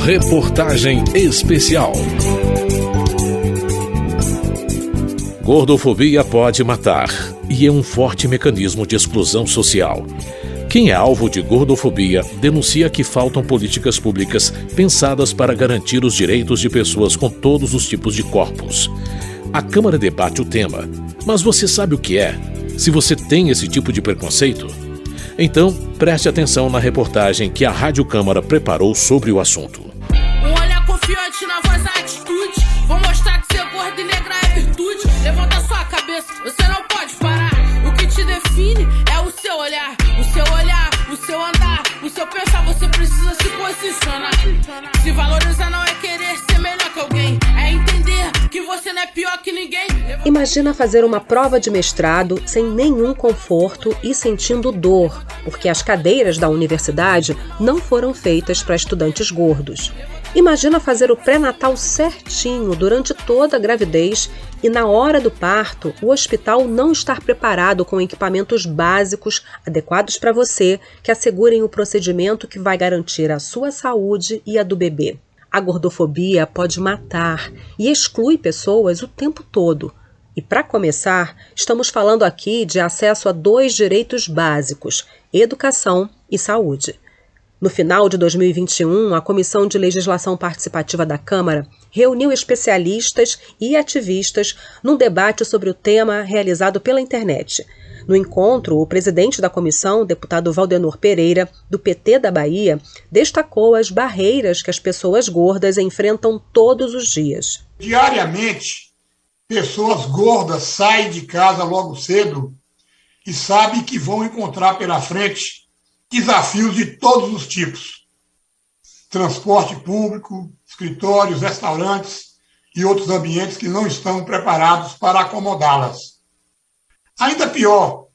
Reportagem especial. Gordofobia pode matar e é um forte mecanismo de exclusão social. Quem é alvo de gordofobia denuncia que faltam políticas públicas pensadas para garantir os direitos de pessoas com todos os tipos de corpos. A Câmara debate o tema, mas você sabe o que é? Se você tem esse tipo de preconceito? Então, preste atenção na reportagem que a Rádio Câmara preparou sobre o assunto. Um olhar confiante na voz, a atitude. Vou mostrar que ser gordo e negra é virtude. Levanta sua cabeça, você não pode parar. O que te define é o seu olhar. O seu olhar, o seu andar, o seu pensar. Você precisa se posicionar. Se valorizar não é querer ser melhor que alguém. É entender que você não é pior. Imagina fazer uma prova de mestrado sem nenhum conforto e sentindo dor, porque as cadeiras da universidade não foram feitas para estudantes gordos. Imagina fazer o pré-natal certinho durante toda a gravidez e na hora do parto o hospital não estar preparado com equipamentos básicos adequados para você que assegurem o procedimento que vai garantir a sua saúde e a do bebê. A gordofobia pode matar e exclui pessoas o tempo todo. E para começar, estamos falando aqui de acesso a dois direitos básicos: educação e saúde. No final de 2021, a Comissão de Legislação Participativa da Câmara reuniu especialistas e ativistas num debate sobre o tema realizado pela internet. No encontro, o presidente da comissão, deputado Valdenor Pereira, do PT da Bahia, destacou as barreiras que as pessoas gordas enfrentam todos os dias. Diariamente, pessoas gordas saem de casa logo cedo e sabem que vão encontrar pela frente desafios de todos os tipos: transporte público, escritórios, restaurantes e outros ambientes que não estão preparados para acomodá-las. Ainda pior,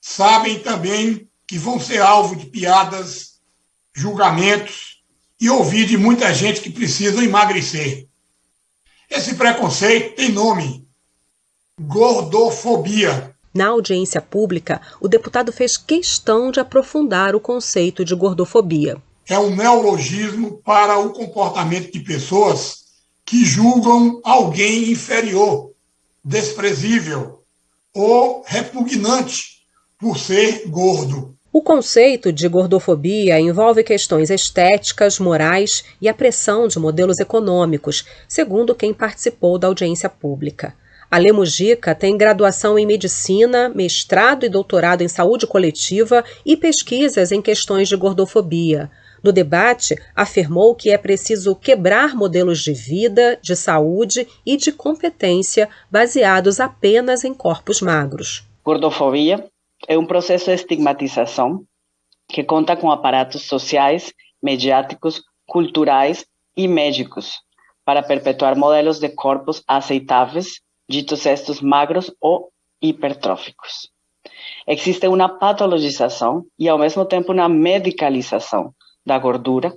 sabem também que vão ser alvo de piadas, julgamentos e ouvir de muita gente que precisa emagrecer. Esse preconceito tem nome: gordofobia. Na audiência pública, o deputado fez questão de aprofundar o conceito de gordofobia. É um neologismo para o comportamento de pessoas que julgam alguém inferior, desprezível ou repugnante por ser gordo. O conceito de gordofobia envolve questões estéticas, morais e a pressão de modelos econômicos, segundo quem participou da audiência pública. A Lemujica tem graduação em medicina, mestrado e doutorado em saúde coletiva e pesquisas em questões de gordofobia. No debate, afirmou que é preciso quebrar modelos de vida, de saúde e de competência baseados apenas em corpos magros. Gordofobia é um processo de estigmatização que conta com aparatos sociais, mediáticos, culturais e médicos para perpetuar modelos de corpos aceitáveis ditos estos magros ou hipertróficos. Existe uma patologização e, ao mesmo tempo, uma medicalização da gordura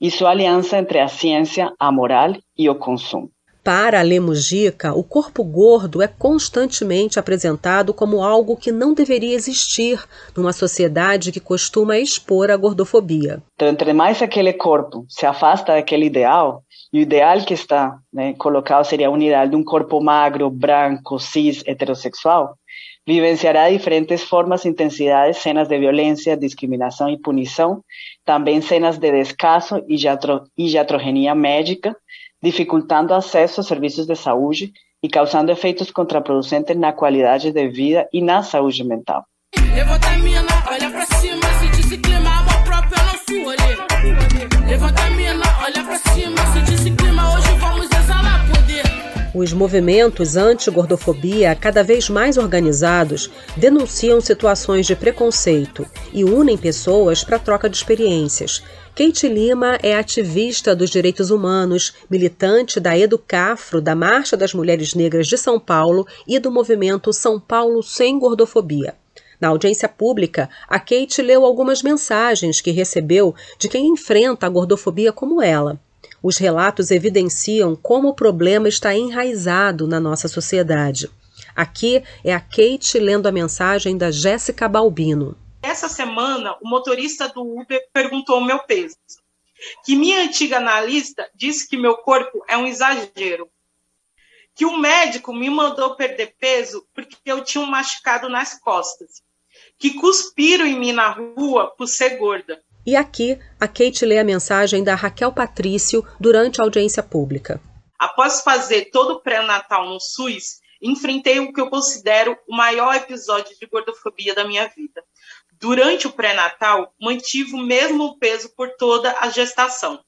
e sua aliança entre a ciência, a moral e o consumo. Para a Lemujica, o corpo gordo é constantemente apresentado como algo que não deveria existir numa sociedade que costuma expor a gordofobia. Então, entre mais aquele corpo se afasta daquele ideal, e o ideal que está né, colocado seria um ideal de um corpo magro, branco, cis, heterossexual, vivenciará diferentes formas intensidades, cenas de violência, discriminação e punição, também cenas de descaso e iatrogenia médica, dificultando acesso a serviços de saúde e causando efeitos contraproducentes na qualidade de vida e na saúde mental. Levanta a mina, olha pra cima, se disse clima, amor próprio, nosso rolê. Levanta a mina, olha pra cima, se disse clima, hoje vamos exalar poder. Os movimentos anti-gordofobia, cada vez mais organizados, denunciam situações de preconceito e unem pessoas para troca de experiências. Kate Lima é ativista dos direitos humanos, militante da Educafro, da Marcha das Mulheres Negras de São Paulo e do movimento São Paulo Sem Gordofobia. Na audiência pública, a Kate leu algumas mensagens que recebeu de quem enfrenta a gordofobia como ela. Os relatos evidenciam como o problema está enraizado na nossa sociedade. Aqui é a Kate lendo a mensagem da Jéssica Balbino. Essa semana, o motorista do Uber perguntou o meu peso. que minha antiga analista disse que meu corpo é um exagero, que o médico me mandou perder peso porque eu tinha um machucado nas costas, que cuspiram em mim na rua por ser gorda. E aqui a Kate lê a mensagem da Raquel Patrício durante a audiência pública. Após fazer todo o pré-natal no SUS, enfrentei o que eu considero o maior episódio de gordofobia da minha vida. Durante o pré-natal, mantive o mesmo peso por toda a gestação,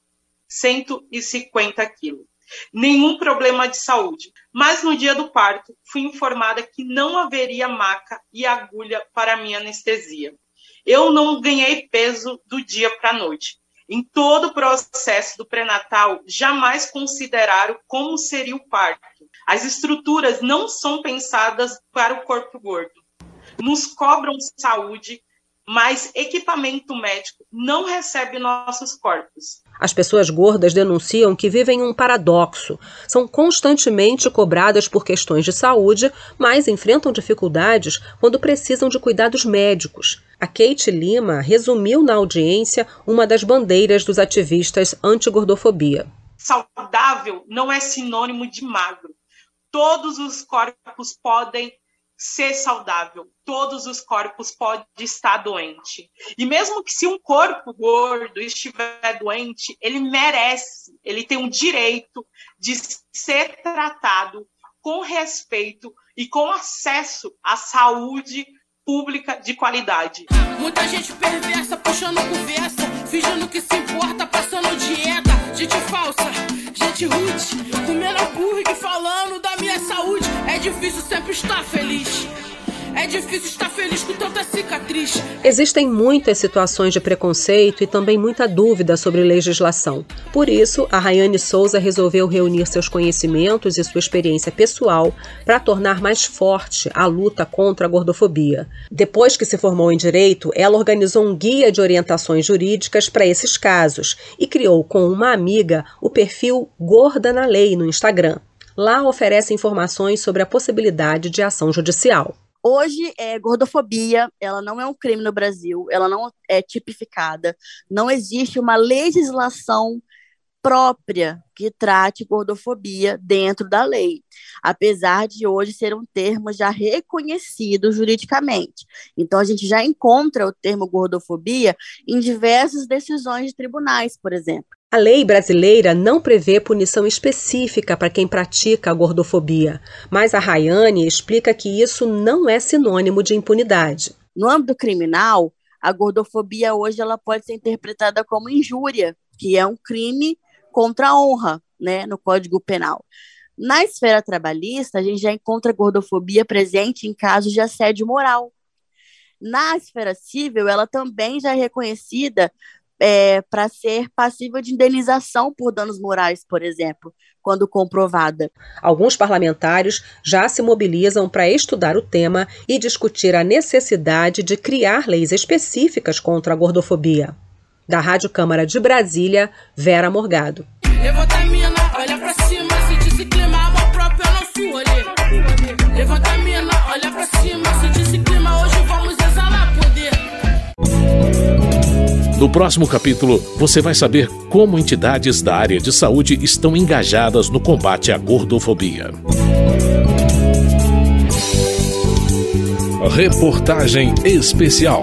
150 quilos. Nenhum problema de saúde. Mas no dia do parto, fui informada que não haveria maca e agulha para minha anestesia. Eu não ganhei peso do dia para a noite. Em todo o processo do pré-natal, jamais consideraram como seria o parto. As estruturas não são pensadas para o corpo gordo. Nos cobram saúde, mas equipamento médico não recebe nossos corpos. As pessoas gordas denunciam que vivem um paradoxo. São constantemente cobradas por questões de saúde, mas enfrentam dificuldades quando precisam de cuidados médicos. A Kate Lima resumiu na audiência uma das bandeiras dos ativistas anti-gordofobia. Saudável não é sinônimo de magro. Todos os corpos podem ser saudável. Todos os corpos podem estar doente. E mesmo que se um corpo gordo estiver doente, ele merece, ele tem o direito de ser tratado com respeito e com acesso à saúde pública de qualidade. Muita gente perversa, puxando conversa, fingindo que se importa, passando dieta, gente falsa, gente rude, comendo hambúrguer, falando da minha saúde. É difícil sempre estar feliz. É difícil estar feliz com tanta cicatriz. Existem muitas situações de preconceito e também muita dúvida sobre legislação. Por isso, a Rayane Souza resolveu reunir seus conhecimentos e sua experiência pessoal para tornar mais forte a luta contra a gordofobia. Depois que se formou em direito, ela organizou um guia de orientações jurídicas para esses casos e criou com uma amiga o perfil Gorda na Lei no Instagram. Lá oferece informações sobre a possibilidade de ação judicial. Hoje, é, gordofobia, ela não é um crime no Brasil, ela não é tipificada, não existe uma legislação própria que trate gordofobia dentro da lei, apesar de hoje ser um termo já reconhecido juridicamente. Então, a gente já encontra o termo gordofobia em diversas decisões de tribunais, por exemplo. A lei brasileira não prevê punição específica para quem pratica a gordofobia, mas a Rayane explica que isso não é sinônimo de impunidade. No âmbito criminal, a gordofobia hoje ela pode ser interpretada como injúria, que é um crime contra a honra, né, no Código Penal. Na esfera trabalhista, a gente já encontra gordofobia presente em casos de assédio moral. Na esfera civil, ela também já é reconhecida é, para ser passível de indenização por danos morais, por exemplo, quando comprovada. Alguns parlamentares já se mobilizam para estudar o tema e discutir a necessidade de criar leis específicas contra a gordofobia. Da Rádio Câmara de Brasília, Vera Morgado. Levanta a mina, olha pra cima, sente esse clima, amor próprio é. Levanta mina, olha pra cima, sente esse clima, hoje vamos exalar poder. No próximo capítulo, você vai saber como entidades da área de saúde estão engajadas no combate à gordofobia. Reportagem especial.